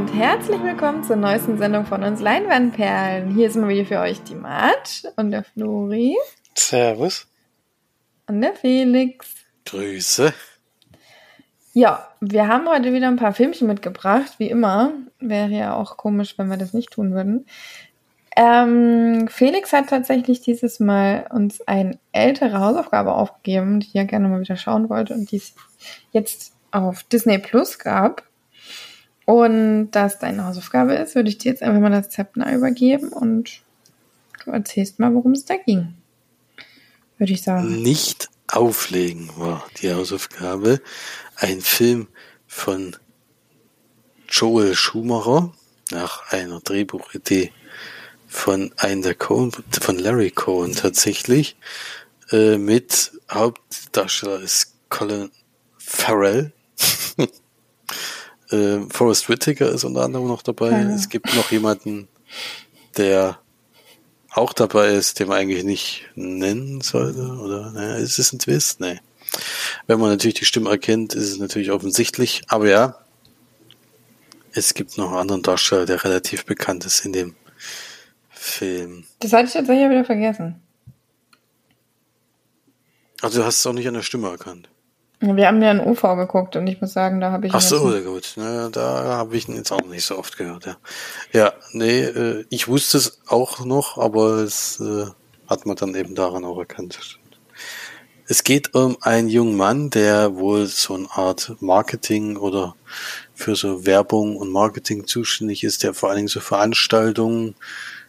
Und herzlich willkommen zur neuesten Sendung von uns Leinwandperlen. Hier ist mal wieder für euch die Mart und der Flori. Servus. Und der Felix. Grüße. Ja, wir haben heute wieder ein paar Filmchen mitgebracht, wie immer. Wäre ja auch komisch, wenn wir das nicht tun würden. Ähm, Felix hat tatsächlich dieses Mal uns eine ältere Hausaufgabe aufgegeben, die er gerne mal wieder schauen wollte und die es jetzt auf Disney Plus gab. Und da es deine Hausaufgabe ist, würde ich dir jetzt einfach mal das Zepter übergeben und du erzählst mal, worum es da ging. Würde ich sagen. Nicht auflegen war die Hausaufgabe. Ein Film von Joel Schumacher nach einer Drehbuchidee von einem der Cohen, von Larry Cohen tatsächlich, äh, mit Hauptdarsteller ist Colin Farrell. Äh, Forrest Whitaker ist unter anderem noch dabei. Ja. Es gibt noch jemanden, der auch dabei ist, den man eigentlich nicht nennen sollte, oder? Naja, ist es ein Twist? Nee. Wenn man natürlich die Stimme erkennt, ist es natürlich offensichtlich. Aber ja, es gibt noch einen anderen Darsteller, der relativ bekannt ist in dem Film. Das hatte ich tatsächlich wieder vergessen. Also du hast es auch nicht an der Stimme erkannt. Wir haben ja ein UV geguckt und ich muss sagen, da habe ich. Ach so, sehr gut. Na, da habe ich ihn jetzt auch nicht so oft gehört. Ja, ja nee, äh, ich wusste es auch noch, aber es äh, hat man dann eben daran auch erkannt. Es geht um einen jungen Mann, der wohl so eine Art Marketing oder für so Werbung und Marketing zuständig ist, der vor allen Dingen so Veranstaltungen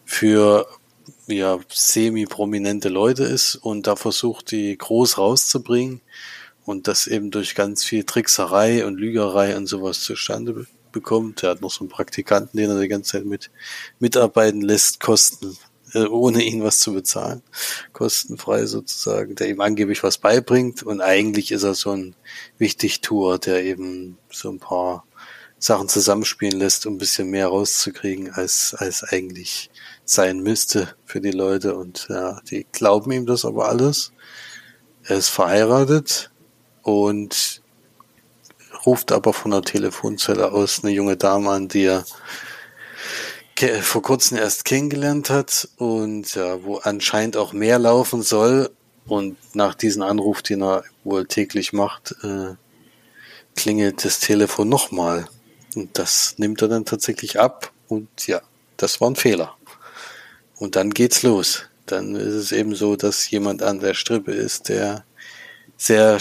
für ja semi-prominente Leute ist und da versucht, die groß rauszubringen und das eben durch ganz viel Trickserei und Lügerei und sowas zustande bekommt. Er hat noch so einen Praktikanten, den er die ganze Zeit mit mitarbeiten lässt, kosten, äh, ohne ihn was zu bezahlen, kostenfrei sozusagen, der ihm angeblich was beibringt und eigentlich ist er so ein Wichtigtour, der eben so ein paar Sachen zusammenspielen lässt, um ein bisschen mehr rauszukriegen, als, als eigentlich sein müsste für die Leute und ja, die glauben ihm das aber alles. Er ist verheiratet, und ruft aber von der Telefonzelle aus eine junge Dame an, die er vor kurzem erst kennengelernt hat und ja, wo anscheinend auch mehr laufen soll. Und nach diesem Anruf, den er wohl täglich macht, äh, klingelt das Telefon nochmal. Und das nimmt er dann tatsächlich ab. Und ja, das war ein Fehler. Und dann geht's los. Dann ist es eben so, dass jemand an der Strippe ist, der sehr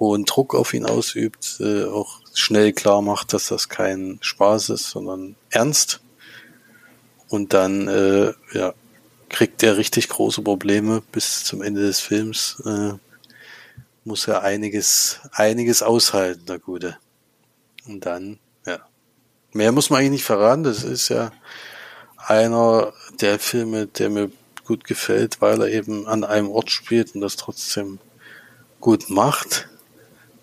hohen Druck auf ihn ausübt, äh, auch schnell klar macht, dass das kein Spaß ist, sondern ernst. Und dann äh, ja, kriegt er richtig große Probleme bis zum Ende des Films. Äh, muss er einiges, einiges aushalten, der Gute. Und dann, ja. Mehr muss man eigentlich nicht verraten. Das ist ja einer der Filme, der mir gut gefällt, weil er eben an einem Ort spielt und das trotzdem gut macht.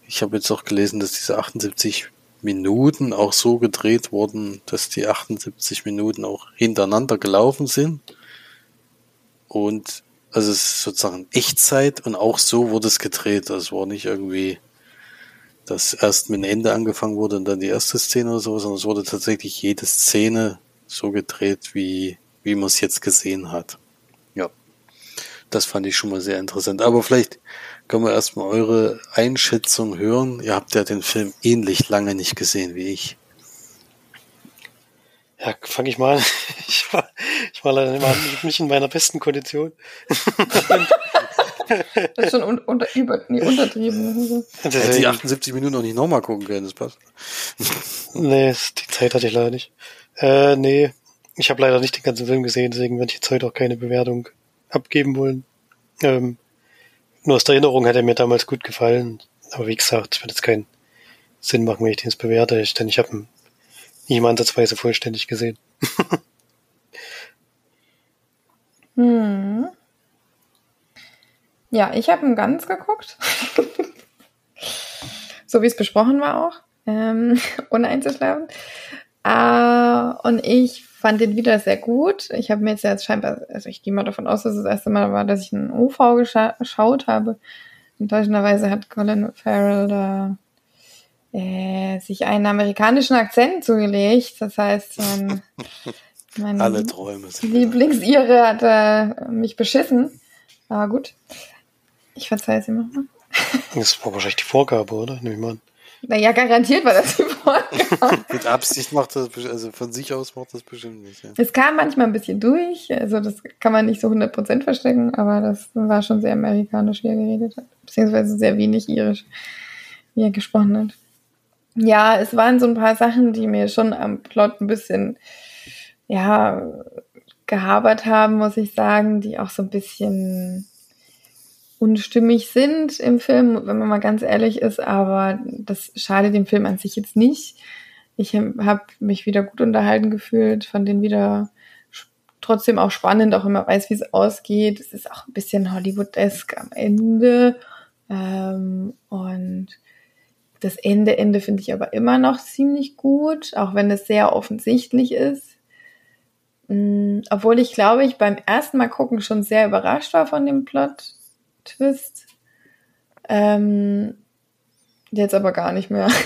Ich habe jetzt auch gelesen, dass diese 78 Minuten auch so gedreht wurden, dass die 78 Minuten auch hintereinander gelaufen sind. Und also es ist sozusagen Echtzeit und auch so wurde es gedreht. Also es war nicht irgendwie, dass erst mit dem Ende angefangen wurde und dann die erste Szene oder so, sondern es wurde tatsächlich jede Szene so gedreht, wie, wie man es jetzt gesehen hat. Ja. Das fand ich schon mal sehr interessant. Aber vielleicht können wir erstmal eure Einschätzung hören. Ihr habt ja den Film ähnlich lange nicht gesehen wie ich. Ja, fange ich mal an. Ich war, ich war leider nicht in meiner besten Kondition. das ist schon un unter, über, nee, untertrieben. Hätte die 78 Minuten noch nicht nochmal gucken können, das passt. nee, die Zeit hatte ich leider nicht. Äh, nee, ich habe leider nicht den ganzen Film gesehen, deswegen werde ich jetzt heute auch keine Bewertung abgeben wollen. Ähm, nur aus der Erinnerung hat er mir damals gut gefallen. Aber wie gesagt, es wird jetzt keinen Sinn machen, wenn ich den jetzt bewerte, denn ich habe ihn nie mal ansatzweise vollständig gesehen. hm. Ja, ich habe ihn ganz geguckt. so wie es besprochen war auch, ähm, ohne einzuschlafen. Äh, und ich fand den wieder sehr gut. Ich habe mir jetzt, jetzt scheinbar, also ich gehe mal davon aus, dass es das erste Mal war, dass ich einen UV gescha geschaut habe. Enttäuschenderweise hat Colin Farrell da äh, sich einen amerikanischen Akzent zugelegt. Das heißt, mein, mein Alle Träume sind Lieblingsire hat äh, mich beschissen. Aber gut, ich verzeihe es ihm nochmal. Das war wahrscheinlich die Vorgabe, oder? Nehme ich mal an. Naja, garantiert war das die Vorgabe. Mit Absicht macht das, also von sich aus macht das bestimmt nicht. Ja. Es kam manchmal ein bisschen durch, also das kann man nicht so 100% verstecken, aber das war schon sehr amerikanisch, wie er geredet hat. Beziehungsweise sehr wenig irisch, wie er gesprochen hat. Ja, es waren so ein paar Sachen, die mir schon am Plot ein bisschen, ja, gehabert haben, muss ich sagen, die auch so ein bisschen unstimmig sind im Film, wenn man mal ganz ehrlich ist, aber das schadet dem Film an sich jetzt nicht. Ich habe mich wieder gut unterhalten gefühlt, fand den wieder trotzdem auch spannend, auch man weiß, wie es ausgeht. Es ist auch ein bisschen Hollywood-esque am Ende. Ähm, und das Ende, Ende finde ich aber immer noch ziemlich gut, auch wenn es sehr offensichtlich ist. Mm, Obwohl ich glaube, ich beim ersten Mal gucken schon sehr überrascht war von dem Plot-Twist. Ähm, jetzt aber gar nicht mehr.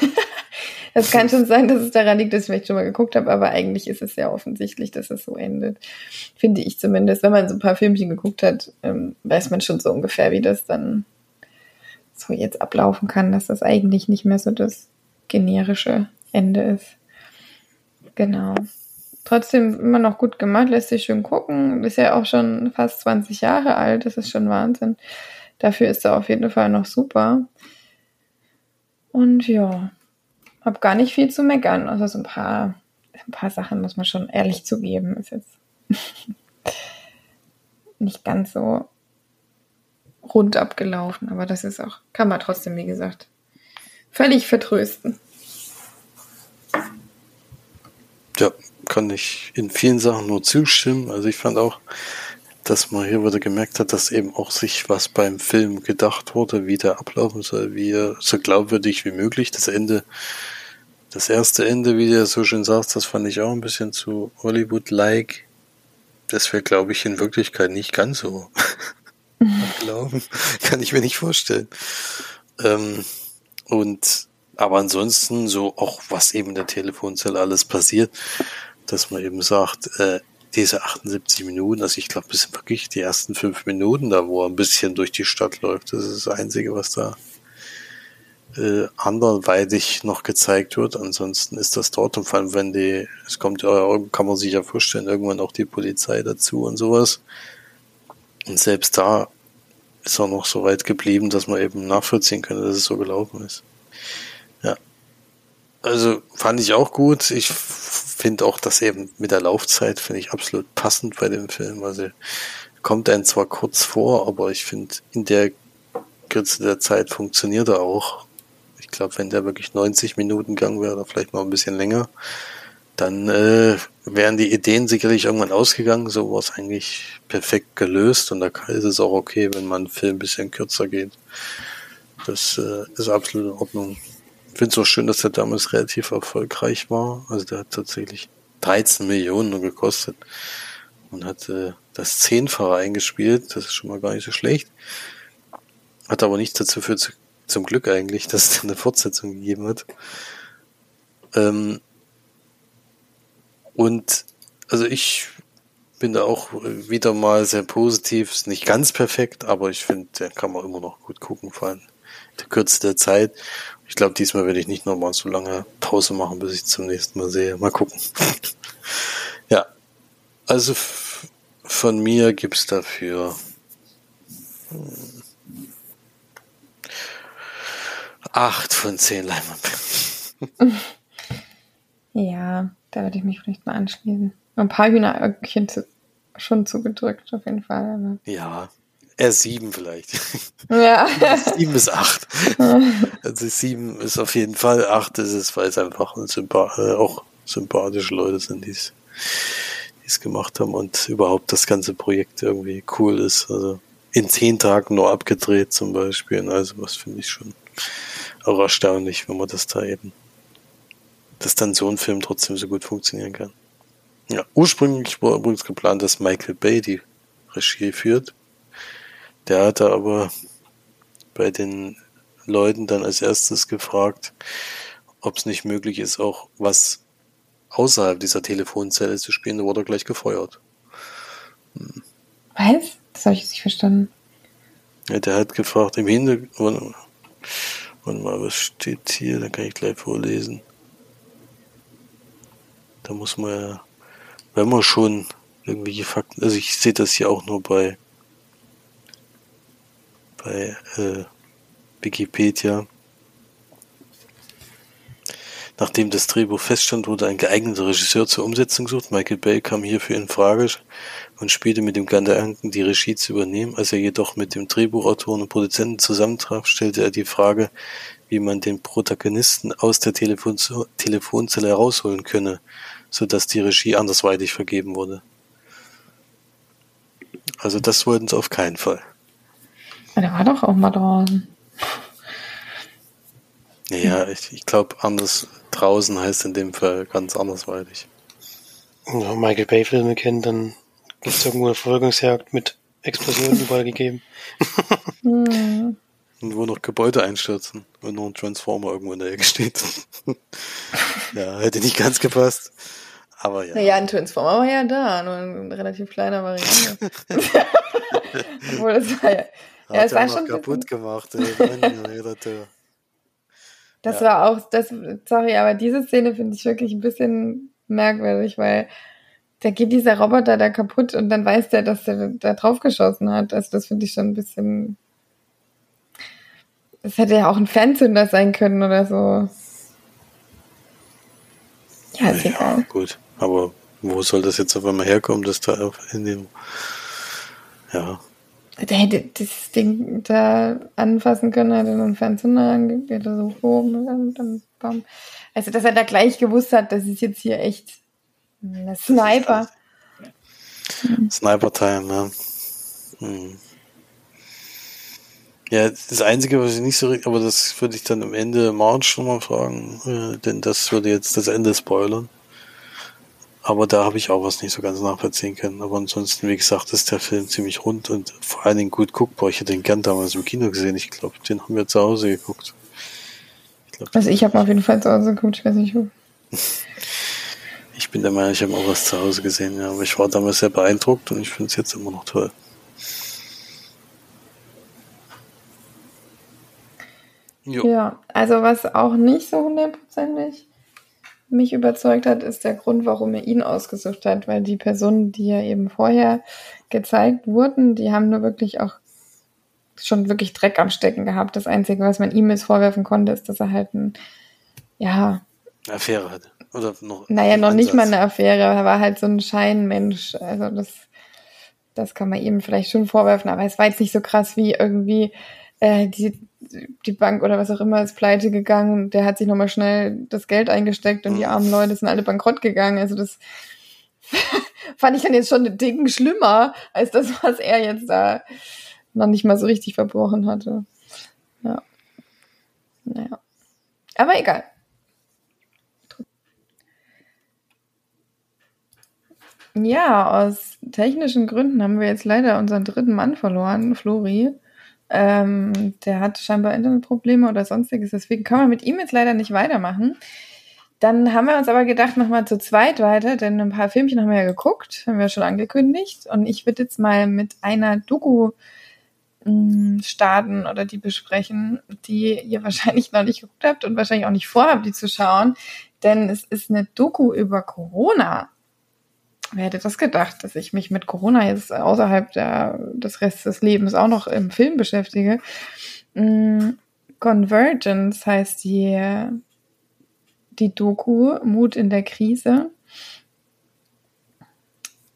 Es kann schon sein, dass es daran liegt, dass ich vielleicht schon mal geguckt habe, aber eigentlich ist es sehr offensichtlich, dass es so endet. Finde ich zumindest. Wenn man so ein paar Filmchen geguckt hat, ähm, weiß man schon so ungefähr, wie das dann so jetzt ablaufen kann, dass das eigentlich nicht mehr so das generische Ende ist. Genau. Trotzdem immer noch gut gemacht, lässt sich schön gucken. Ist ja auch schon fast 20 Jahre alt, das ist schon Wahnsinn. Dafür ist er auf jeden Fall noch super. Und ja, hab gar nicht viel zu meckern. Also so ein paar, ein paar Sachen muss man schon ehrlich zugeben. Ist jetzt nicht ganz so rund abgelaufen, aber das ist auch, kann man trotzdem, wie gesagt, völlig vertrösten. Ja, kann ich in vielen Sachen nur zustimmen. Also ich fand auch, dass man hier wieder gemerkt hat, dass eben auch sich was beim Film gedacht wurde, wie der ablaufen soll, wie er so glaubwürdig wie möglich. Das Ende, das erste Ende, wie du so schön sagst, das fand ich auch ein bisschen zu Hollywood-like. Das wäre, glaube ich, in Wirklichkeit nicht ganz so ablaufen. Kann ich mir nicht vorstellen. Ähm, und aber ansonsten so auch was eben in der Telefonzelle alles passiert, dass man eben sagt, äh, diese 78 Minuten, also ich glaube, das sind wirklich die ersten fünf Minuten da, wo er ein bisschen durch die Stadt läuft. Das ist das Einzige, was da äh, anderweitig noch gezeigt wird. Ansonsten ist das dort und vor allem, wenn die, es kommt ja, kann man sich ja vorstellen, irgendwann auch die Polizei dazu und sowas. Und selbst da ist er noch so weit geblieben, dass man eben nachvollziehen kann, dass es so gelaufen ist. Ja. Also fand ich auch gut. Ich finde auch, dass eben mit der Laufzeit finde ich absolut passend bei dem Film. Also kommt einem zwar kurz vor, aber ich finde in der Kürze der Zeit funktioniert er auch. Ich glaube, wenn der wirklich 90 Minuten Gang wäre oder vielleicht noch ein bisschen länger, dann äh, wären die Ideen sicherlich irgendwann ausgegangen. So war es eigentlich perfekt gelöst und da ist es auch okay, wenn man einen Film ein bisschen kürzer geht. Das äh, ist absolut in Ordnung. Ich finde es auch schön, dass der damals relativ erfolgreich war. Also der hat tatsächlich 13 Millionen nur gekostet und hat äh, das Zehnfache eingespielt. Das ist schon mal gar nicht so schlecht. Hat aber nichts dazu für zu, zum Glück eigentlich, dass es eine Fortsetzung gegeben hat. Ähm, und also ich bin da auch wieder mal sehr positiv. Ist nicht ganz perfekt, aber ich finde, der kann man immer noch gut gucken, vor allem in der Kürze der Zeit. Ich glaube, diesmal werde ich nicht nochmal so lange Pause machen, bis ich zum nächsten Mal sehe. Mal gucken. ja, also von mir gibt's dafür hm, acht von zehn Leinwandperlen. Ja, da würde ich mich vielleicht mal anschließen. Ein paar Hühneröckchen zu, schon zugedrückt, auf jeden Fall. Ja, eher sieben vielleicht. Ja. sieben bis acht. Also sieben ist auf jeden Fall, acht ist es, weil es einfach ein Sympa äh, auch sympathische Leute sind, die es gemacht haben und überhaupt das ganze Projekt irgendwie cool ist. Also in zehn Tagen nur abgedreht zum Beispiel. Also was finde ich schon auch erstaunlich, wenn man das da eben, dass dann so ein Film trotzdem so gut funktionieren kann. Ja, ursprünglich war übrigens geplant, dass Michael Bay die Regie führt. Der hatte aber bei den Leuten dann als erstes gefragt, ob es nicht möglich ist, auch was außerhalb dieser Telefonzelle zu spielen. Da wurde er gleich gefeuert. Hm. Was? Das habe ich jetzt nicht verstanden. Ja, der hat gefragt im Hintergrund. Warte mal, was steht hier? Da kann ich gleich vorlesen. Da muss man ja, wenn man schon irgendwelche Fakten, also ich sehe das hier auch nur bei bei äh, Wikipedia. Nachdem das Drehbuch feststand, wurde ein geeigneter Regisseur zur Umsetzung gesucht. Michael Bay kam hierfür in Frage und spielte mit dem Gedanken, die Regie zu übernehmen. Als er jedoch mit dem Drehbuchautoren und Produzenten zusammentraf, stellte er die Frage, wie man den Protagonisten aus der Telefon Telefonzelle herausholen könne, so dass die Regie andersweitig vergeben wurde. Also das wollten sie auf keinen Fall. Der war doch auch mal draußen. Ja, ich, ich glaube, anders draußen heißt in dem Fall ganz andersweitig. Wenn man Michael Bay-Filme kennt, dann gibt es irgendwo eine Verfolgungsjagd mit Explosionen überall gegeben. Und wo noch Gebäude einstürzen und noch ein Transformer irgendwo in der Ecke steht. ja, hätte nicht ganz gepasst. Aber ja. Naja, ein Transformer war ja da, nur ein relativ kleiner Variante. Obwohl, das war ja, hat ja, es war schon kaputt gemacht. Ey, das ja. war auch, das, sorry, aber diese Szene finde ich wirklich ein bisschen merkwürdig, weil da geht dieser Roboter da kaputt und dann weiß der, dass der da drauf geschossen hat. Also das finde ich schon ein bisschen. Das hätte ja auch ein Fernzünder sein können oder so. Ja, ist ja, egal. Gut, aber wo soll das jetzt auf einmal herkommen, dass da in dem. Ja, der hätte das Ding da anfassen können, hätte einen Fernseher angeht, so oben und dann bam. Also, dass er da gleich gewusst hat, das ist jetzt hier echt ein Sniper. Sniper-Time, ja. Hm. Ja, das Einzige, was ich nicht so, aber das würde ich dann am Ende March nochmal fragen, äh, denn das würde jetzt das Ende spoilern. Aber da habe ich auch was nicht so ganz nachvollziehen können. Aber ansonsten, wie gesagt, ist der Film ziemlich rund und vor allen Dingen gut guckbar. Ich hätte den gern damals im Kino gesehen. Ich glaube, den haben wir zu Hause geguckt. Ich glaub, also ich habe auf jeden Fall zu Hause geguckt. Ich weiß nicht wo. ich bin der Meinung, ich habe auch was zu Hause gesehen. Ja, aber ich war damals sehr beeindruckt und ich finde es jetzt immer noch toll. Jo. Ja, also was auch nicht so hundertprozentig mich überzeugt hat, ist der Grund, warum er ihn ausgesucht hat, weil die Personen, die ja eben vorher gezeigt wurden, die haben nur wirklich auch schon wirklich Dreck am Stecken gehabt. Das Einzige, was man ihm jetzt vorwerfen konnte, ist, dass er halt ein, ja. Affäre hatte. Oder noch. Naja, noch nicht mal eine Affäre. Er war halt so ein Scheinmensch. Also das, das kann man ihm vielleicht schon vorwerfen, aber es war jetzt nicht so krass wie irgendwie äh, die die Bank oder was auch immer ist pleite gegangen. Der hat sich nochmal schnell das Geld eingesteckt und die mhm. armen Leute sind alle bankrott gegangen. Also das fand ich dann jetzt schon einen Dicken schlimmer als das, was er jetzt da noch nicht mal so richtig verbrochen hatte. Ja. Naja. Aber egal. Ja, aus technischen Gründen haben wir jetzt leider unseren dritten Mann verloren, Flori. Ähm, der hat scheinbar Internetprobleme oder sonstiges, deswegen kann man mit ihm jetzt leider nicht weitermachen. Dann haben wir uns aber gedacht, nochmal zu zweit weiter, denn ein paar Filmchen haben wir ja geguckt, haben wir schon angekündigt. Und ich würde jetzt mal mit einer Doku hm, starten oder die besprechen, die ihr wahrscheinlich noch nicht geguckt habt und wahrscheinlich auch nicht vorhabt, die zu schauen. Denn es ist eine Doku über Corona. Wer hätte das gedacht, dass ich mich mit Corona jetzt außerhalb der, des Restes des Lebens auch noch im Film beschäftige? Mm, Convergence heißt die, die Doku Mut in der Krise.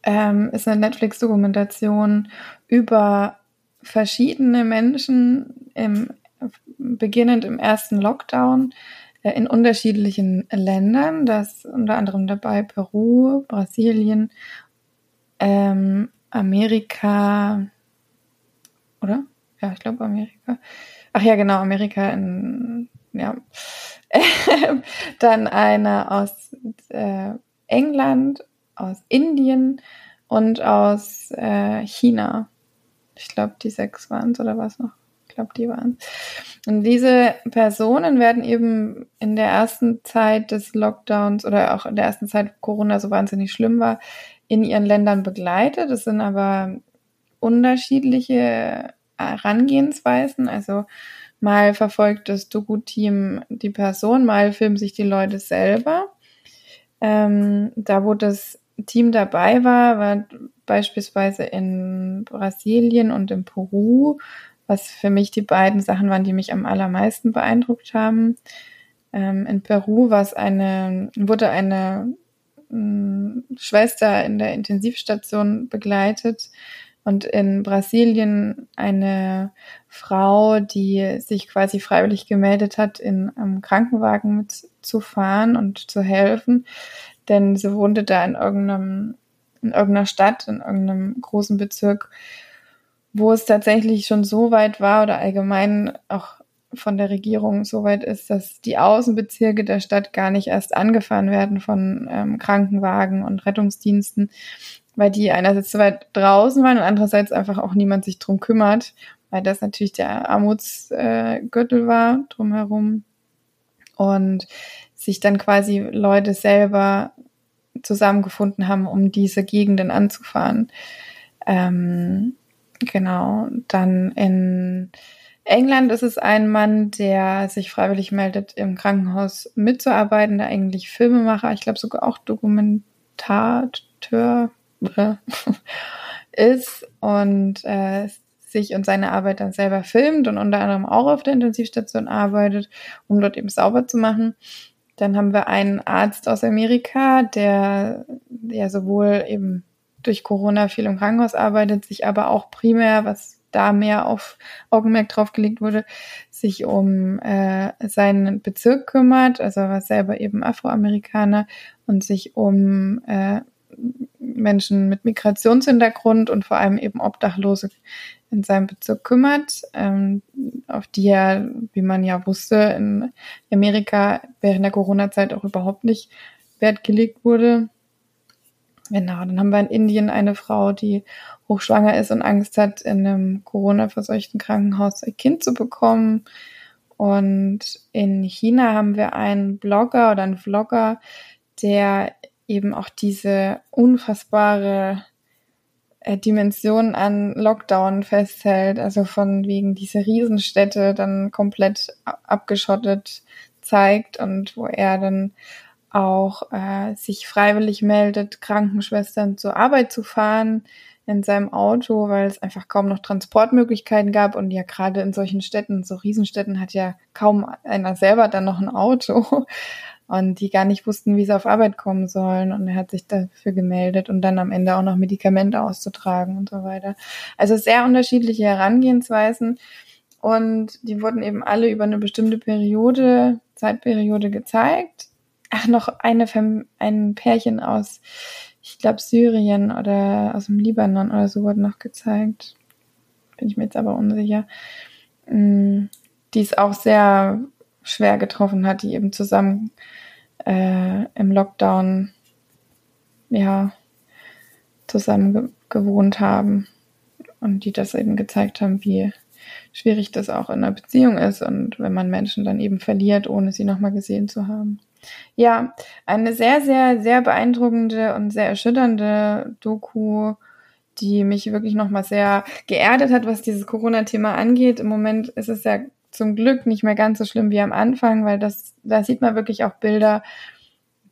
Ähm, ist eine Netflix-Dokumentation über verschiedene Menschen im, beginnend im ersten Lockdown in unterschiedlichen Ländern, das unter anderem dabei Peru, Brasilien, ähm, Amerika, oder? Ja, ich glaube Amerika. Ach ja, genau, Amerika in, ja. Dann eine aus äh, England, aus Indien und aus äh, China. Ich glaube, die sechs waren es oder was noch? Glaube, die waren Und diese Personen werden eben in der ersten Zeit des Lockdowns oder auch in der ersten Zeit, Corona so wahnsinnig schlimm war, in ihren Ländern begleitet. Es sind aber unterschiedliche Herangehensweisen. Also mal verfolgt das Doku-Team die Person, mal filmen sich die Leute selber. Ähm, da, wo das Team dabei war, war beispielsweise in Brasilien und in Peru was für mich die beiden Sachen waren, die mich am allermeisten beeindruckt haben. Ähm, in Peru war es eine, wurde eine mh, mm, Schwester in der Intensivstation begleitet und in Brasilien eine Frau, die sich quasi freiwillig gemeldet hat, in einem Krankenwagen mitzufahren und zu helfen, denn sie wohnte da in irgendeinem in irgendeiner Stadt, in irgendeinem großen Bezirk, wo es tatsächlich schon so weit war oder allgemein auch von der Regierung so weit ist, dass die Außenbezirke der Stadt gar nicht erst angefahren werden von ähm, Krankenwagen und Rettungsdiensten, weil die einerseits so weit draußen waren und andererseits einfach auch niemand sich drum kümmert, weil das natürlich der Armutsgürtel äh, war drumherum und sich dann quasi Leute selber zusammengefunden haben, um diese Gegenden anzufahren. Ähm, Genau. Dann in England ist es ein Mann, der sich freiwillig meldet, im Krankenhaus mitzuarbeiten, der eigentlich Filmemacher, ich glaube sogar auch Dokumentateur ist und äh, sich und seine Arbeit dann selber filmt und unter anderem auch auf der Intensivstation arbeitet, um dort eben sauber zu machen. Dann haben wir einen Arzt aus Amerika, der ja sowohl eben durch Corona viel im Krankenhaus arbeitet, sich aber auch primär, was da mehr auf Augenmerk drauf gelegt wurde, sich um äh, seinen Bezirk kümmert, also er war selber eben Afroamerikaner und sich um äh, Menschen mit Migrationshintergrund und vor allem eben Obdachlose in seinem Bezirk kümmert, ähm, auf die er, wie man ja wusste, in Amerika während der Corona-Zeit auch überhaupt nicht Wert gelegt wurde. Genau, dann haben wir in Indien eine Frau, die hochschwanger ist und Angst hat, in einem Corona-verseuchten Krankenhaus ein Kind zu bekommen. Und in China haben wir einen Blogger oder einen Vlogger, der eben auch diese unfassbare äh, Dimension an Lockdown festhält, also von wegen diese Riesenstädte dann komplett abgeschottet zeigt und wo er dann auch äh, sich freiwillig meldet, Krankenschwestern zur Arbeit zu fahren in seinem Auto, weil es einfach kaum noch Transportmöglichkeiten gab. Und ja gerade in solchen Städten, so Riesenstädten hat ja kaum einer selber dann noch ein Auto. Und die gar nicht wussten, wie sie auf Arbeit kommen sollen. Und er hat sich dafür gemeldet und dann am Ende auch noch Medikamente auszutragen und so weiter. Also sehr unterschiedliche Herangehensweisen. Und die wurden eben alle über eine bestimmte Periode, Zeitperiode gezeigt ach, noch eine, ein Pärchen aus, ich glaube, Syrien oder aus dem Libanon oder so wurde noch gezeigt. Bin ich mir jetzt aber unsicher. Mm, die es auch sehr schwer getroffen hat, die eben zusammen äh, im Lockdown ja zusammen ge gewohnt haben und die das eben gezeigt haben, wie schwierig das auch in einer Beziehung ist und wenn man Menschen dann eben verliert, ohne sie nochmal gesehen zu haben. Ja, eine sehr, sehr, sehr beeindruckende und sehr erschütternde Doku, die mich wirklich nochmal sehr geerdet hat, was dieses Corona-Thema angeht. Im Moment ist es ja zum Glück nicht mehr ganz so schlimm wie am Anfang, weil das, da sieht man wirklich auch Bilder,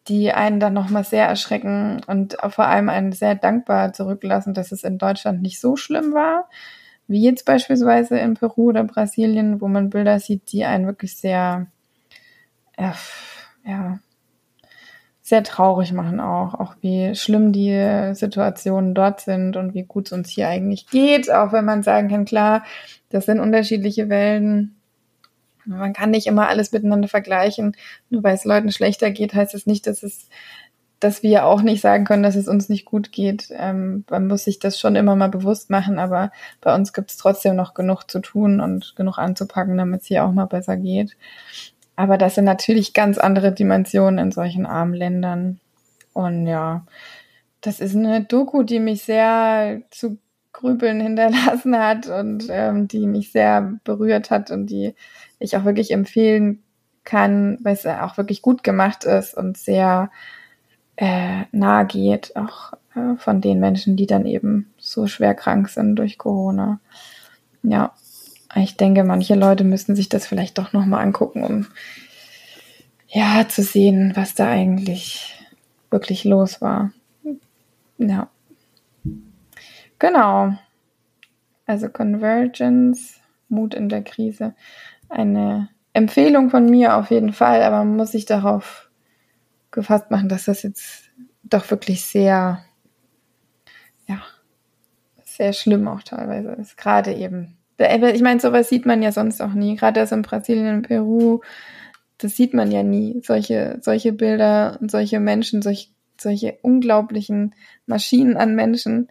die einen dann nochmal sehr erschrecken und vor allem einen sehr dankbar zurücklassen, dass es in Deutschland nicht so schlimm war, wie jetzt beispielsweise in Peru oder Brasilien, wo man Bilder sieht, die einen wirklich sehr, ja, ja, sehr traurig machen auch, auch wie schlimm die Situationen dort sind und wie gut es uns hier eigentlich geht, auch wenn man sagen kann, klar, das sind unterschiedliche Welten. Man kann nicht immer alles miteinander vergleichen. Nur weil es Leuten schlechter geht, heißt es nicht, dass es, dass wir auch nicht sagen können, dass es uns nicht gut geht. Ähm, man muss sich das schon immer mal bewusst machen, aber bei uns gibt es trotzdem noch genug zu tun und genug anzupacken, damit es hier auch mal besser geht. Aber das sind natürlich ganz andere Dimensionen in solchen armen Ländern. Und ja, das ist eine Doku, die mich sehr zu Grübeln hinterlassen hat und ähm, die mich sehr berührt hat und die ich auch wirklich empfehlen kann, weil es auch wirklich gut gemacht ist und sehr äh, nahe geht, auch äh, von den Menschen, die dann eben so schwer krank sind durch Corona. Ja, ich denke, manche Leute müssen sich das vielleicht doch nochmal angucken, um ja zu sehen, was da eigentlich wirklich los war. Ja. Genau. Also Convergence, Mut in der Krise. Eine Empfehlung von mir auf jeden Fall, aber man muss sich darauf gefasst machen, dass das jetzt doch wirklich sehr, ja, sehr schlimm auch teilweise ist. Gerade eben. Ich meine, sowas sieht man ja sonst auch nie. Gerade das in Brasilien und Peru, das sieht man ja nie. Solche, solche Bilder und solche Menschen, solch, solche unglaublichen Maschinen an Menschen,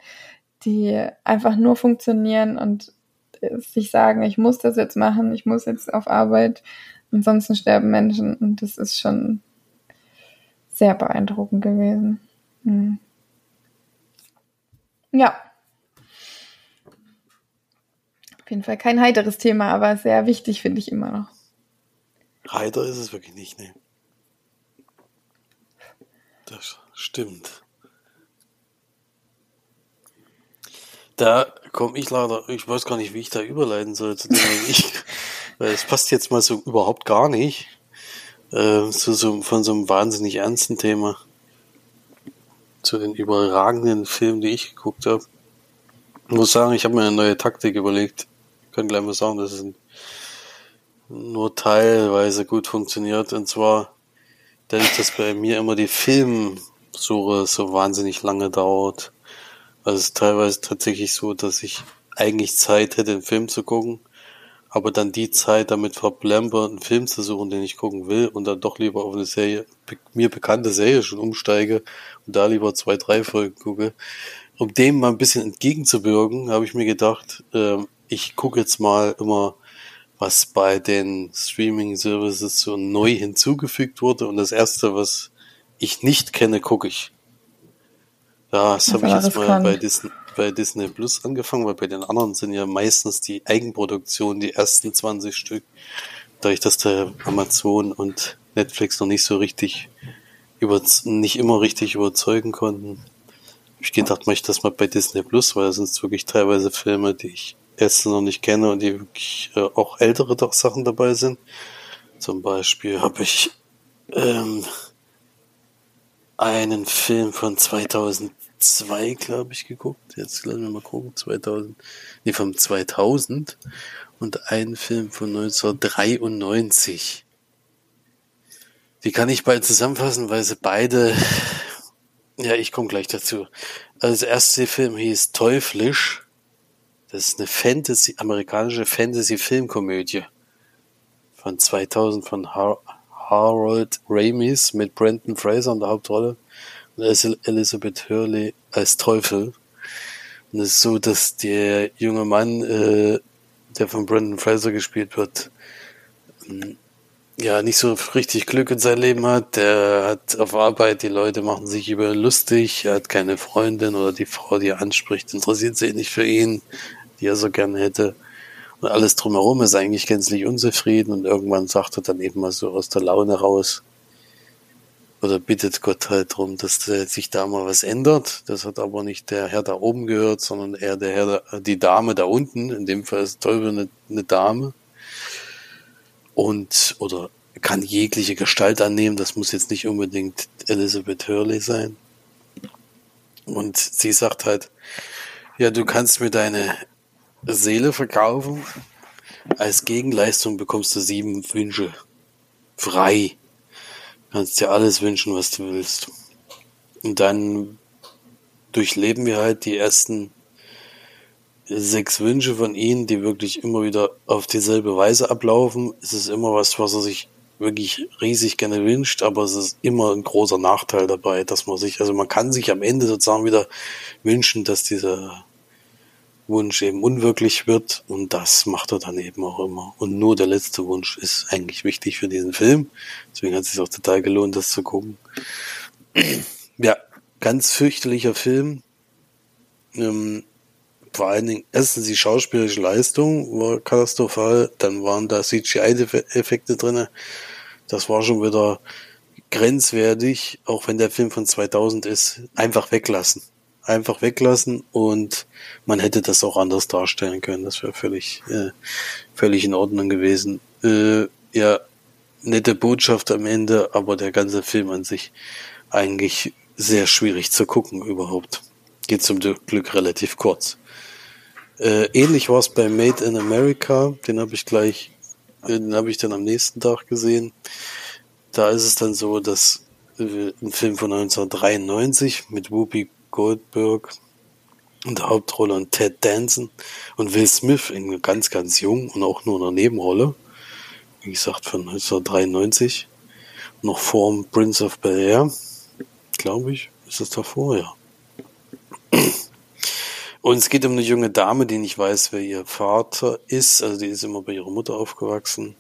die einfach nur funktionieren und sich sagen, ich muss das jetzt machen, ich muss jetzt auf Arbeit, ansonsten sterben Menschen. Und das ist schon sehr beeindruckend gewesen. Hm. Ja. Auf jeden Fall kein heiteres Thema, aber sehr wichtig finde ich immer noch. Heiter ist es wirklich nicht, ne? Das stimmt. Da komme ich leider, ich weiß gar nicht, wie ich da überleiten soll zu dem, ich, weil es passt jetzt mal so überhaupt gar nicht äh, zu so, von so einem wahnsinnig ernsten Thema zu den überragenden Filmen, die ich geguckt habe. Ich muss sagen, ich habe mir eine neue Taktik überlegt. Kann gleich mal sagen, dass es nur teilweise gut funktioniert. Und zwar, dadurch, dass bei mir immer die Filmsuche so wahnsinnig lange dauert, also es ist teilweise tatsächlich so, dass ich eigentlich Zeit hätte, einen Film zu gucken, aber dann die Zeit damit verblemper, einen Film zu suchen, den ich gucken will und dann doch lieber auf eine Serie, mir bekannte Serie schon umsteige und da lieber zwei, drei Folgen gucke. Um dem mal ein bisschen entgegenzuwirken, habe ich mir gedacht, äh, ich gucke jetzt mal immer, was bei den Streaming-Services so neu hinzugefügt wurde und das erste, was ich nicht kenne, gucke ich. Ja, das, habe ich jetzt mal bei Disney, bei Disney Plus angefangen, weil bei den anderen sind ja meistens die Eigenproduktionen die ersten 20 Stück. Dadurch, dass der Amazon und Netflix noch nicht so richtig über, nicht immer richtig überzeugen konnten. Ich gedacht, mache ich das mal bei Disney Plus, weil das sind wirklich teilweise Filme, die ich erst noch nicht kenne und die wirklich äh, auch ältere Sachen dabei sind. Zum Beispiel habe ich ähm, einen Film von 2000 zwei, glaube ich, geguckt. Jetzt lassen wir mal gucken. 2000, nee, vom 2000 und einen Film von 1993. Die kann ich bald zusammenfassen, weil sie beide, ja, ich komme gleich dazu. Also der erste Film hieß Teuflisch. Das ist eine Fantasy, amerikanische Fantasy-Filmkomödie von 2000 von Har Harold Ramis mit Brandon Fraser in der Hauptrolle. Elizabeth Hurley als Teufel. Und es ist so, dass der junge Mann, äh, der von Brandon Fraser gespielt wird, ähm, ja, nicht so richtig Glück in sein Leben hat. Der hat auf Arbeit, die Leute machen sich über ihn lustig, er hat keine Freundin oder die Frau, die er anspricht, interessiert sich nicht für ihn, die er so gerne hätte. Und alles drumherum ist eigentlich gänzlich unzufrieden und irgendwann sagt er dann eben mal so aus der Laune raus, oder bittet Gott halt darum, dass sich da mal was ändert. Das hat aber nicht der Herr da oben gehört, sondern eher der Herr, die Dame da unten. In dem Fall ist Teufel eine, eine Dame. Und, oder kann jegliche Gestalt annehmen. Das muss jetzt nicht unbedingt Elizabeth Hurley sein. Und sie sagt halt, ja, du kannst mir deine Seele verkaufen. Als Gegenleistung bekommst du sieben Wünsche. Frei kannst dir alles wünschen, was du willst. Und dann durchleben wir halt die ersten sechs Wünsche von ihnen, die wirklich immer wieder auf dieselbe Weise ablaufen. Es ist immer was, was er sich wirklich riesig gerne wünscht, aber es ist immer ein großer Nachteil dabei, dass man sich, also man kann sich am Ende sozusagen wieder wünschen, dass dieser Wunsch eben unwirklich wird und das macht er dann eben auch immer. Und nur der letzte Wunsch ist eigentlich wichtig für diesen Film. Deswegen hat es sich auch total gelohnt, das zu gucken. Ja, ganz fürchterlicher Film. Ähm, vor allen Dingen, erstens die schauspielerische Leistung war katastrophal, dann waren da CGI-Effekte drinne. Das war schon wieder grenzwertig, auch wenn der Film von 2000 ist, einfach weglassen. Einfach weglassen und man hätte das auch anders darstellen können. Das wäre völlig, äh, völlig in Ordnung gewesen. Äh, ja, nette Botschaft am Ende, aber der ganze Film an sich eigentlich sehr schwierig zu gucken überhaupt. Geht zum Glück relativ kurz. Äh, ähnlich war es bei Made in America, den habe ich gleich, äh, den habe ich dann am nächsten Tag gesehen. Da ist es dann so, dass äh, ein Film von 1993 mit Whoopi Goldberg in der Hauptrolle und Ted Danson und Will Smith in ganz, ganz jung und auch nur in einer Nebenrolle. Wie gesagt, von 1993. Noch vor Prince of Bel Air, glaube ich. Ist das davor, ja. Und es geht um eine junge Dame, die nicht weiß, wer ihr Vater ist. Also die ist immer bei ihrer Mutter aufgewachsen.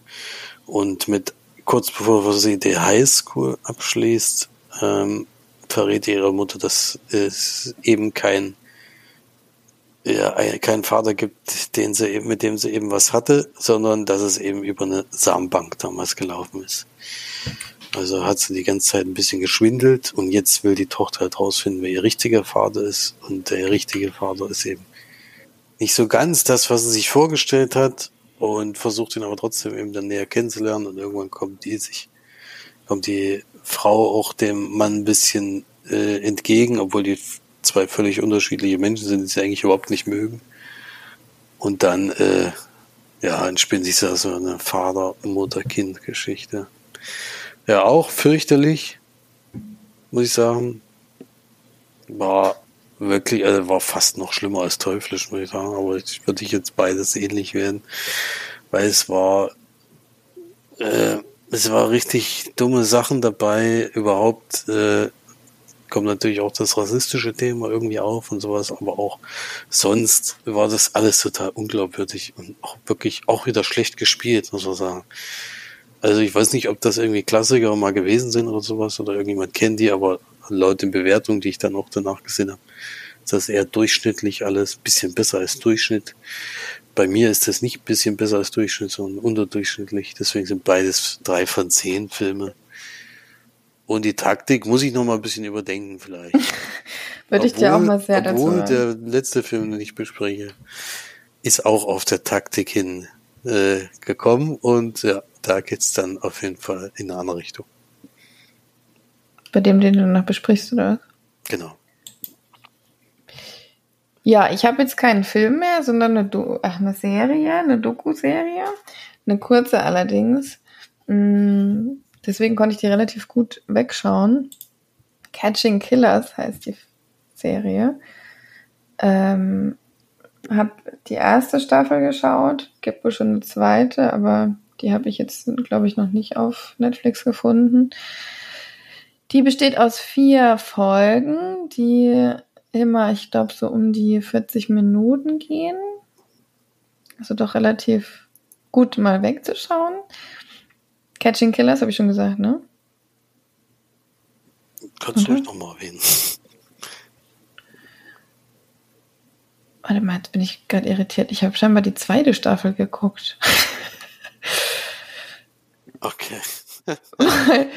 Und mit kurz bevor sie die Highschool abschließt, ähm, verrät ihre Mutter, dass es eben kein ja, keinen Vater gibt, den sie eben, mit dem sie eben was hatte, sondern dass es eben über eine Samenbank damals gelaufen ist. Also hat sie die ganze Zeit ein bisschen geschwindelt und jetzt will die Tochter halt rausfinden, wer ihr richtiger Vater ist. Und der richtige Vater ist eben nicht so ganz das, was sie sich vorgestellt hat und versucht ihn aber trotzdem eben dann näher kennenzulernen und irgendwann kommt die sich, kommt die Frau auch dem Mann ein bisschen äh, entgegen, obwohl die zwei völlig unterschiedliche Menschen sind, die sie eigentlich überhaupt nicht mögen. Und dann, äh, ja, entspinnt sich da so eine Vater-Mutter-Kind-Geschichte. Ja, auch fürchterlich, muss ich sagen. War wirklich, also war fast noch schlimmer als teuflisch, muss ich sagen. Aber ich würde ich jetzt beides ähnlich werden, weil es war, äh, es war richtig dumme Sachen dabei. Überhaupt äh, kommt natürlich auch das rassistische Thema irgendwie auf und sowas, aber auch sonst war das alles total unglaubwürdig und auch wirklich auch wieder schlecht gespielt, muss man sagen. Also ich weiß nicht, ob das irgendwie Klassiker mal gewesen sind oder sowas oder irgendjemand kennt die, aber laut den Bewertungen, die ich dann auch danach gesehen habe, ist das eher durchschnittlich alles, bisschen besser als Durchschnitt. Bei mir ist das nicht bisschen besser als Durchschnitt, sondern unterdurchschnittlich. Deswegen sind beides drei von zehn Filme. Und die Taktik muss ich noch mal ein bisschen überdenken vielleicht. Würde ich dir auch mal sehr dazu Obwohl der letzte Film, den ich bespreche, ist auch auf der Taktik hin äh, gekommen und ja, da geht's dann auf jeden Fall in eine andere Richtung. Bei dem, den du noch besprichst, oder? Genau. Ja, ich habe jetzt keinen Film mehr, sondern eine, Do Ach, eine Serie, eine Doku-Serie. Eine kurze allerdings. Mm, deswegen konnte ich die relativ gut wegschauen. Catching Killers heißt die Serie. Ähm, hab die erste Staffel geschaut, gibt wohl schon eine zweite, aber die habe ich jetzt, glaube ich, noch nicht auf Netflix gefunden. Die besteht aus vier Folgen, die immer, ich glaube, so um die 40 Minuten gehen. Also doch relativ gut mal wegzuschauen. Catching Killers habe ich schon gesagt, ne? Kannst mhm. du nochmal erwähnen. Warte mal, jetzt bin ich gerade irritiert. Ich habe scheinbar die zweite Staffel geguckt. Okay.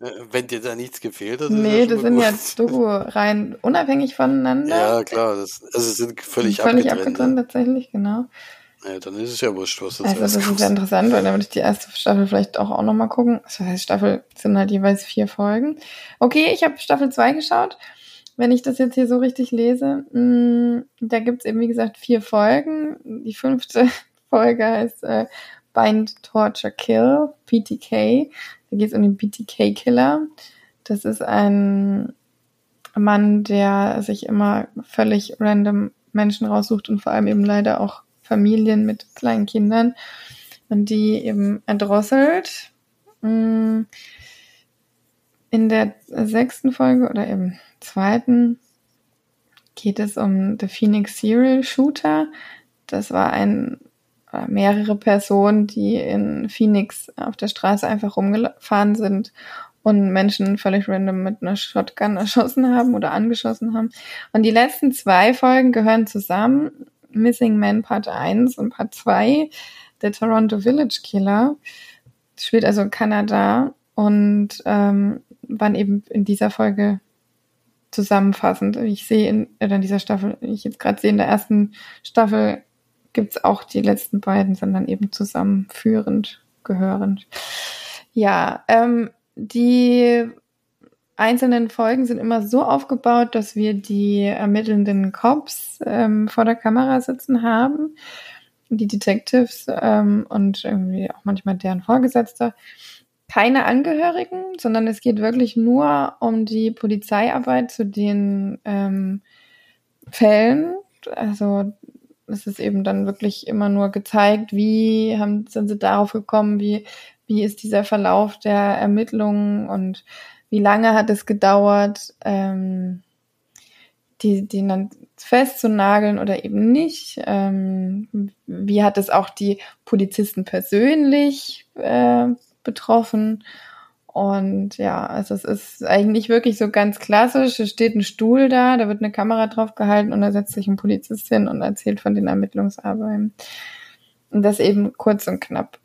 Wenn dir da nichts gefehlt hat. Nee, das sind ja Doku rein unabhängig voneinander. Ja, klar. Das, also sind völlig, völlig abgetrennt. abgetrennt, ne? tatsächlich, genau. Ja, dann ist es ja wurscht, was das Also das ist sehr interessant, weil dann würde ich die erste Staffel vielleicht auch, auch nochmal gucken. Das heißt, Staffel sind halt jeweils vier Folgen. Okay, ich habe Staffel 2 geschaut. Wenn ich das jetzt hier so richtig lese, mh, mm, da gibt's eben, wie gesagt, vier Folgen. Die fünfte Folge heißt äh, Bind, Torture, Kill, PTK. Da geht es um den PTK-Killer. Das ist ein Mann, der sich immer völlig random Menschen raussucht und vor allem eben leider auch Familien mit kleinen Kindern und die eben erdrosselt. Mm. In der sechsten Folge oder eben zweiten geht es um The Phoenix Serial Shooter. Das war ein mehrere Personen, die in Phoenix auf der Straße einfach rumgefahren sind und Menschen völlig random mit einer Shotgun erschossen haben oder angeschossen haben. Und die letzten zwei Folgen gehören zusammen. Missing Man Part 1 und Part 2, der Toronto Village Killer, spielt also in Kanada und ähm, waren eben in dieser Folge zusammenfassend. Ich sehe in, in dieser Staffel, ich jetzt gerade sehe, in der ersten Staffel gibt's auch die letzten beiden, sondern eben zusammenführend, gehörend. Ja, ähm, die einzelnen Folgen sind immer so aufgebaut, dass wir die ermittelnden Cops ähm, vor der Kamera sitzen haben, die Detectives ähm, und irgendwie auch manchmal deren Vorgesetzter. Keine Angehörigen, sondern es geht wirklich nur um die Polizeiarbeit zu den ähm, Fällen. Also es ist eben dann wirklich immer nur gezeigt, wie haben, sind sie darauf gekommen, wie, wie ist dieser Verlauf der Ermittlungen und wie lange hat es gedauert, ähm, die, die dann festzunageln oder eben nicht. Ähm, wie hat es auch die Polizisten persönlich äh, betroffen? Und ja, also es ist eigentlich wirklich so ganz klassisch. Es steht ein Stuhl da, da wird eine Kamera drauf gehalten und da setzt sich ein Polizist hin und erzählt von den Ermittlungsarbeiten. Und das eben kurz und knapp.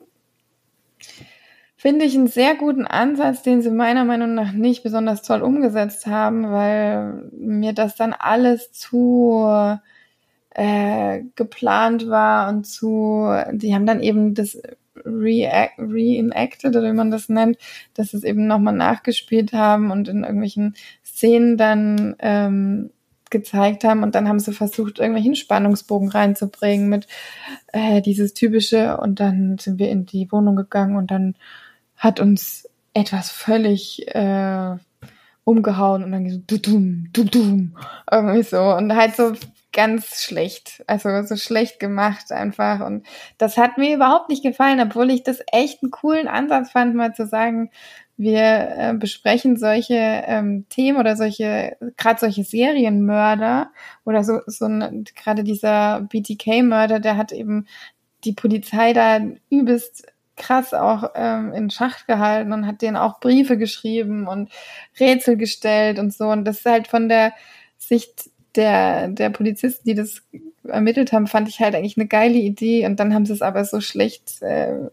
Finde ich einen sehr guten Ansatz, den sie meiner Meinung nach nicht besonders toll umgesetzt haben, weil mir das dann alles zu äh, geplant war und zu, die haben dann eben das reenacted oder wie man das nennt, dass es eben nochmal nachgespielt haben und in irgendwelchen Szenen dann ähm, gezeigt haben und dann haben sie versucht, irgendwelchen Spannungsbogen reinzubringen mit äh, dieses typische und dann sind wir in die Wohnung gegangen und dann hat uns etwas völlig äh, umgehauen und dann so du dum du dum irgendwie so und halt so ganz schlecht. Also so schlecht gemacht einfach. Und das hat mir überhaupt nicht gefallen, obwohl ich das echt einen coolen Ansatz fand, mal zu sagen, wir äh, besprechen solche ähm, Themen oder solche, gerade solche Serienmörder oder so, so gerade dieser BTK-Mörder, der hat eben die Polizei da übelst krass auch ähm, in Schacht gehalten und hat denen auch Briefe geschrieben und Rätsel gestellt und so. Und das ist halt von der Sicht der, der Polizisten, die das ermittelt haben, fand ich halt eigentlich eine geile Idee und dann haben sie es aber so schlecht, äh,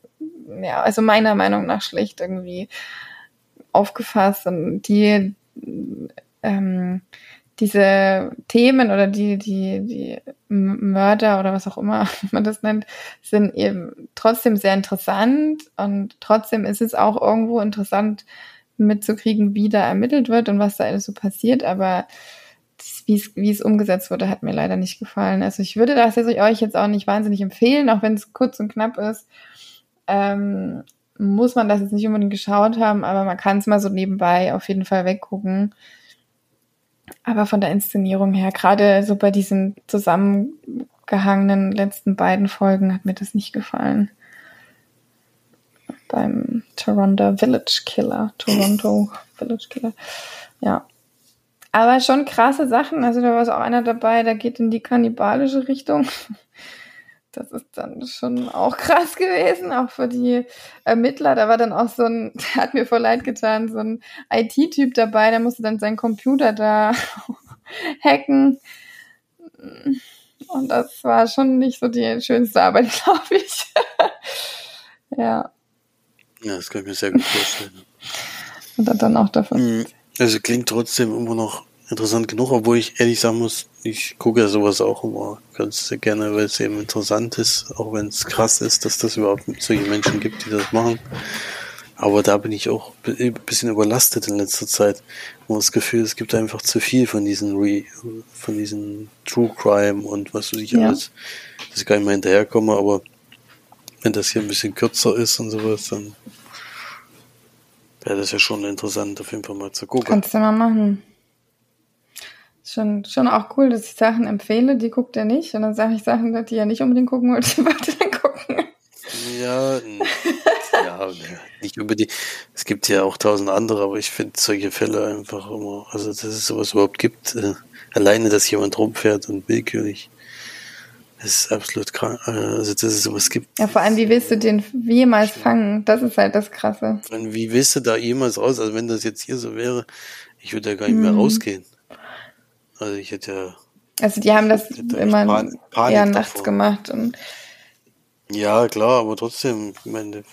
ja, also meiner Meinung nach schlecht irgendwie aufgefasst und die ähm, diese Themen oder die, die, die Mörder oder was auch immer man das nennt, sind eben trotzdem sehr interessant und trotzdem ist es auch irgendwo interessant mitzukriegen, wie da ermittelt wird und was da alles so passiert, aber wie es umgesetzt wurde, hat mir leider nicht gefallen. Also ich würde das euch jetzt auch nicht wahnsinnig empfehlen, auch wenn es kurz und knapp ist. Ähm, muss man das jetzt nicht unbedingt geschaut haben, aber man kann es mal so nebenbei auf jeden Fall weggucken. Aber von der Inszenierung her, gerade so bei diesen zusammengehangenen letzten beiden Folgen, hat mir das nicht gefallen. Beim Toronto Village Killer. Toronto Village Killer. Ja, aber schon krasse Sachen. Also da war so auch einer dabei, der geht in die kannibalische Richtung. Das ist dann schon auch krass gewesen, auch für die Ermittler. Da war dann auch so ein, der hat mir voll leid getan, so ein IT-Typ dabei, der musste dann seinen Computer da hacken. Und das war schon nicht so die schönste Arbeit, glaube ich. ja. Ja, das kann ich mir sehr gut vorstellen. Und dann auch davon. Mhm. Also klingt trotzdem immer noch interessant genug, obwohl ich ehrlich sagen muss, ich gucke ja sowas auch immer ganz gerne, weil es eben interessant ist, auch wenn es krass ist, dass das überhaupt solche Menschen gibt, die das machen. Aber da bin ich auch ein bisschen überlastet in letzter Zeit. Ich das Gefühl, es gibt einfach zu viel von diesen Re von diesen True Crime und was weiß ich ja. alles, dass ich gar nicht mehr hinterherkomme, aber wenn das hier ein bisschen kürzer ist und sowas, dann wäre das ja schon interessant, auf jeden Fall mal zu gucken. Kannst du mal machen. Schon, schon auch cool, dass ich Sachen empfehle, die guckt er nicht. Und dann sage ich Sachen, die er nicht unbedingt gucken wollte, die wollte dann gucken. Ja, ja, nicht unbedingt. Es gibt ja auch tausend andere, aber ich finde solche Fälle einfach immer, also dass es sowas überhaupt gibt, äh, alleine, dass jemand rumfährt und willkürlich Das ist absolut krank. Also das ist sowas gibt. Ja, vor allem, wie willst du den jemals fangen? Das ist halt das Krasse. Und wie willst du da jemals raus? Also wenn das jetzt hier so wäre, ich würde ja gar nicht mehr Mhm. rausgehen. Also ich hätte ja, Also die haben das immer Pan- Panik eher nachts davor. gemacht. Und ja klar, aber trotzdem, ich meine, du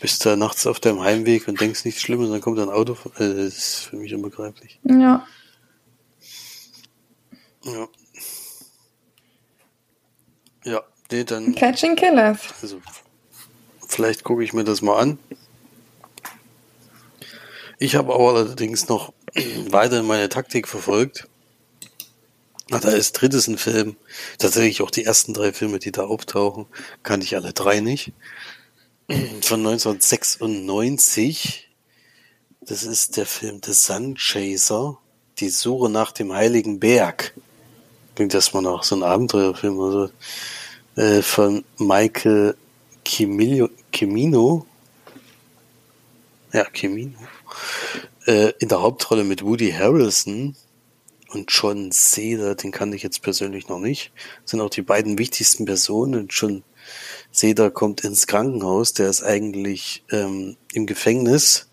bist da nachts auf deinem Heimweg und denkst nichts Schlimmes, dann kommt ein Auto, äh, das ist für mich unbegreiflich. ja. Ja. Ja, nee, dann, Catching Killers. also, vielleicht gucke ich mir das mal an. Ich habe aber allerdings noch weiter meine Taktik verfolgt. Ach, da ist drittes ein Film. Tatsächlich auch die ersten drei Filme, die da auftauchen, kannte ich alle drei nicht. Von 1996. Das ist der Film The Sun Chaser. Die Suche nach dem Heiligen Berg. Klingt erstmal nach so einem Abenteuerfilm oder so. Äh, von Michael Cimino. Cimino. Ja, Cimino. Äh, in der Hauptrolle mit Woody Harrelson und John Cena, den kannte ich jetzt persönlich noch nicht, sind auch die beiden wichtigsten Personen. John Cena kommt ins Krankenhaus, der ist eigentlich ähm, im Gefängnis,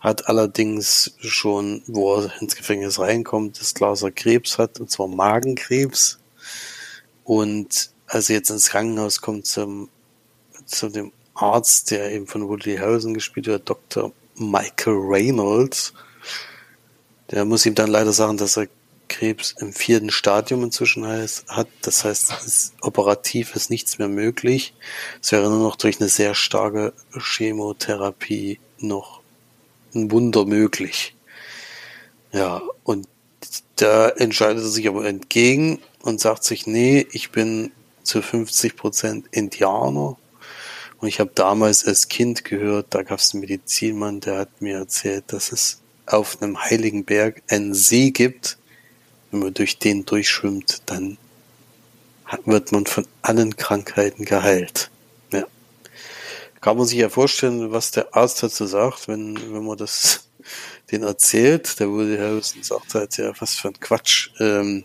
hat allerdings schon, wo er ins Gefängnis reinkommt, das klar, dass er Krebs hat, und zwar Magenkrebs. Und als er jetzt ins Krankenhaus kommt zum, zu dem Arzt, der eben von Woody Harrelson gespielt wird, Dr. Michael Reynolds, der muss ihm dann leider sagen, dass er Krebs im vierten Stadium inzwischen heißt, hat. Das heißt, ist, operativ ist nichts mehr möglich. Es wäre nur noch durch eine sehr starke Chemotherapie noch ein Wunder möglich. Ja, und da entscheidet er sich aber entgegen und sagt sich, nee, ich bin zu 50 Prozent Indianer. Und ich habe damals als Kind gehört, da gab es einen Medizinmann, der hat mir erzählt, dass es auf einem heiligen Berg einen See gibt. Wenn man durch den durchschwimmt, dann wird man von allen Krankheiten geheilt. Ja. Kann man sich ja vorstellen, was der Arzt dazu sagt, wenn, wenn man das den erzählt. Der Woody Harrison sagt halt, ja, was für ein Quatsch. Ähm,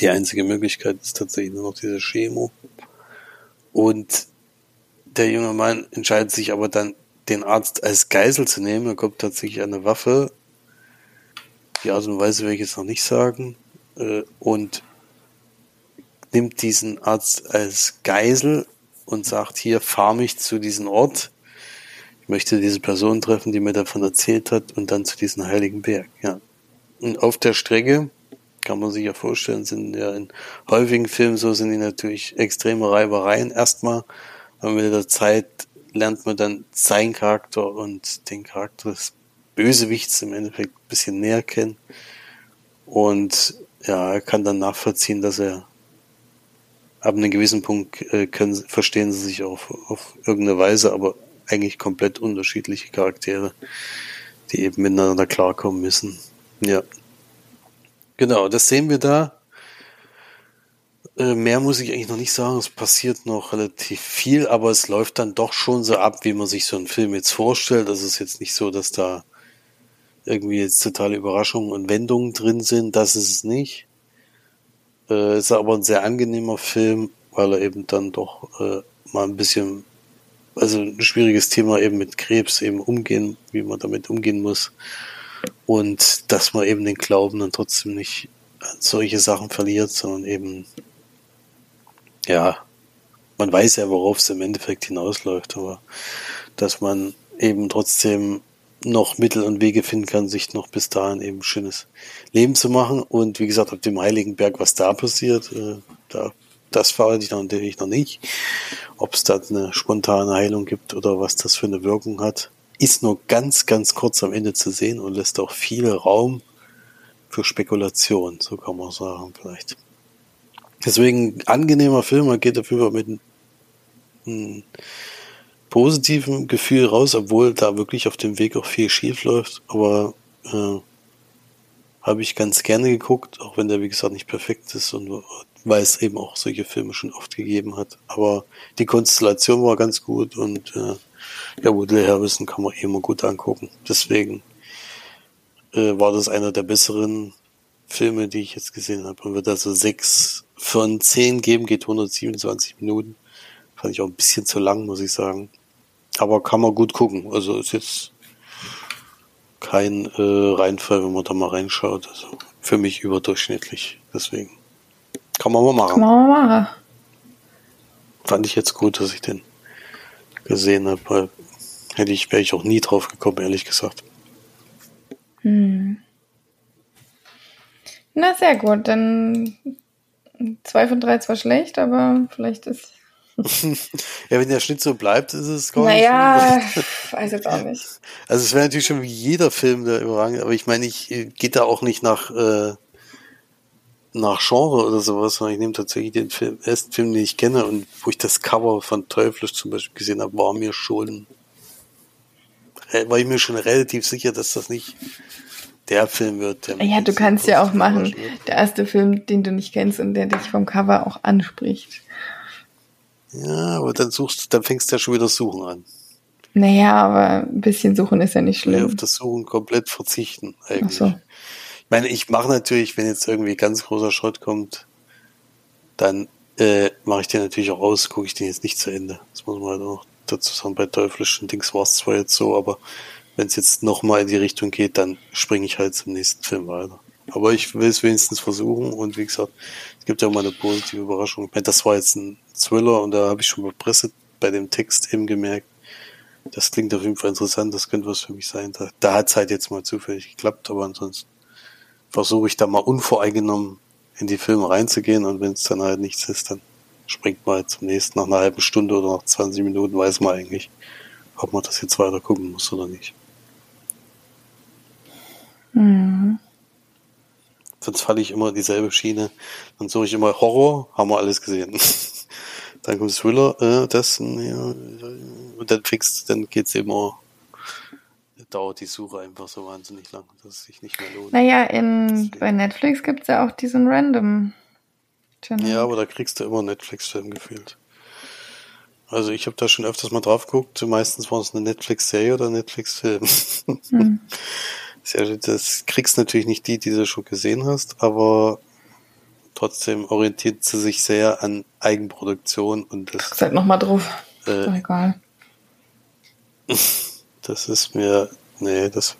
die einzige Möglichkeit ist tatsächlich nur noch diese Chemo. Und der junge Mann entscheidet sich aber dann, den Arzt als Geisel zu nehmen. Er kommt tatsächlich eine Waffe. Die Art und Weise will ich jetzt noch nicht sagen. Äh, und nimmt diesen Arzt als Geisel und sagt, hier, fahr mich zu diesem Ort. Ich möchte diese Person treffen, die mir davon erzählt hat und dann zu diesem heiligen Berg. Ja. Und auf der Strecke, kann man sich ja vorstellen, sind ja in häufigen Filmen so, sind die natürlich extreme Reibereien erstmal. Aber mit der Zeit lernt man dann seinen Charakter und den Charakter des Bösewichts im Endeffekt ein bisschen näher kennen. Und ja, er kann dann nachvollziehen, dass er ab einem gewissen Punkt äh, können, verstehen sie sich auf, auf irgendeine Weise, aber eigentlich komplett unterschiedliche Charaktere, die eben miteinander klarkommen müssen. Ja. Genau, das sehen wir da. Äh, mehr muss ich eigentlich noch nicht sagen. Es passiert noch relativ viel, aber es läuft dann doch schon so ab, wie man sich so einen Film jetzt vorstellt. Das ist jetzt nicht so, dass da irgendwie jetzt totale Überraschungen und Wendungen drin sind. Das ist es nicht. Äh, ist aber ein sehr angenehmer Film, weil er eben dann doch äh, mal ein bisschen, also ein schwieriges Thema eben mit Krebs eben umgehen, wie man damit umgehen muss. Und dass man eben den Glauben dann trotzdem nicht an solche Sachen verliert, sondern eben, ja, man weiß ja, worauf es im Endeffekt hinausläuft, aber dass man eben trotzdem noch Mittel und Wege finden kann, sich noch bis dahin eben schönes Leben zu machen. Und wie gesagt, auf dem Heiligen Berg, was da passiert, äh, da, das verrate ich noch, natürlich noch nicht. Ob es da eine spontane Heilung gibt oder was das für eine Wirkung hat, ist nur ganz, ganz kurz am Ende zu sehen und lässt auch viel Raum für Spekulation, so kann man sagen vielleicht. Deswegen angenehmer Film, man geht dafür mit einem positiven Gefühl raus, obwohl da wirklich auf dem Weg auch viel schief läuft, aber äh, habe ich ganz gerne geguckt, auch wenn der wie gesagt nicht perfekt ist und weil es eben auch solche Filme schon oft gegeben hat. Aber die Konstellation war ganz gut und äh, ja, Woodley Harrison kann man immer gut angucken. Deswegen äh, war das einer der besseren Filme, die ich jetzt gesehen habe. Und wird also sechs von 10 geben geht 127 Minuten. Fand ich auch ein bisschen zu lang, muss ich sagen. Aber kann man gut gucken. Also ist jetzt kein äh, Reinfall, wenn man da mal reinschaut. Also für mich überdurchschnittlich. Deswegen kann man mal machen. Kann man mal machen. Fand ich jetzt gut, dass ich den gesehen habe, weil hätte ich, wäre ich auch nie drauf gekommen, ehrlich gesagt. Hm. Na, sehr gut. Dann zwei von drei zwar schlecht, aber vielleicht ist. Ja, wenn der Schnitt so bleibt, ist es gar naja, nicht. Naja, weiß jetzt auch nicht. Also es wäre natürlich schon wie jeder Film der überragend, aber ich meine, ich äh, geht da auch nicht nach äh, nach Genre oder sowas, sondern ich nehme tatsächlich den Film, ersten Film, den ich kenne und wo ich das Cover von Teuflisch zum Beispiel gesehen habe, war mir schon, war ich mir schon relativ sicher, dass das nicht der Film wird. Der ja, du kannst ja auch machen, der erste Film, den du nicht kennst und der dich vom Cover auch anspricht. Ja, aber dann suchst, dann fängst du ja schon wieder Suchen an. Naja, aber ein bisschen Suchen ist ja nicht schlimm. Ja, auf das Suchen komplett verzichten, eigentlich. Ach so meine, ich mache natürlich, wenn jetzt irgendwie ganz großer Schrott kommt, dann äh, mache ich den natürlich auch aus, gucke ich den jetzt nicht zu Ende. Das muss man halt auch dazu sagen. Bei teuflischen Dings war es zwar jetzt so, aber wenn es jetzt nochmal in die Richtung geht, dann springe ich halt zum nächsten Film weiter. Aber ich will es wenigstens versuchen und wie gesagt, es gibt ja auch mal eine positive Überraschung. Ich meine, das war jetzt ein Thriller und da habe ich schon bei Presse bei dem Text eben gemerkt, das klingt auf jeden Fall interessant, das könnte was für mich sein. Da, da hat es halt jetzt mal zufällig geklappt, aber ansonsten versuche ich da mal unvoreingenommen in die Filme reinzugehen und wenn es dann halt nichts ist, dann springt man halt zum nächsten. Nach einer halben Stunde oder nach 20 Minuten weiß man eigentlich, ob man das jetzt weiter gucken muss oder nicht. Mhm. Sonst falle ich immer dieselbe Schiene. Dann suche ich immer Horror, haben wir alles gesehen. dann kommt Thriller, äh, das, ja, und dann fix, dann geht's immer dauert die Suche einfach so wahnsinnig lang, dass es sich nicht mehr lohnt. Naja, in, bei Netflix gibt es ja auch diesen Random Channel. Ja, aber da kriegst du immer Netflix-Film gefühlt. Also ich habe da schon öfters mal drauf geguckt. Meistens war es eine Netflix-Serie oder Netflix-Film. Hm. das kriegst natürlich nicht die, die du schon gesehen hast, aber trotzdem orientiert sie sich sehr an Eigenproduktion und das. Seid noch mal drauf. Äh, Doch egal. Das ist mir Nee, das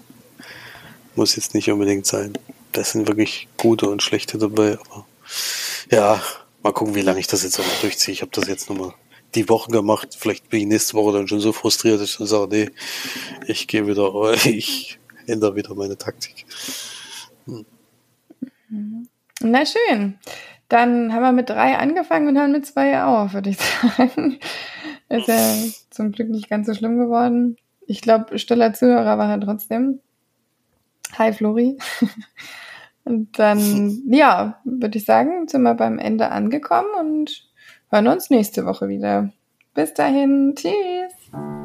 muss jetzt nicht unbedingt sein. Da sind wirklich gute und schlechte dabei, aber ja, mal gucken, wie lange ich das jetzt auch noch durchziehe. Ich habe das jetzt nochmal die Woche gemacht. Vielleicht bin ich nächste Woche dann schon so frustriert, dass ich dann sage, nee, ich gehe wieder, ich ändere wieder meine Taktik. Hm. Na schön. Dann haben wir mit drei angefangen und hören mit zwei auf, würde ich sagen. Ist ja zum Glück nicht ganz so schlimm geworden. Ich glaube, stiller Zuhörer war er trotzdem. Hi Flori. Und dann, ja, würde ich sagen, sind wir beim Ende angekommen und hören uns nächste Woche wieder. Bis dahin, tschüss.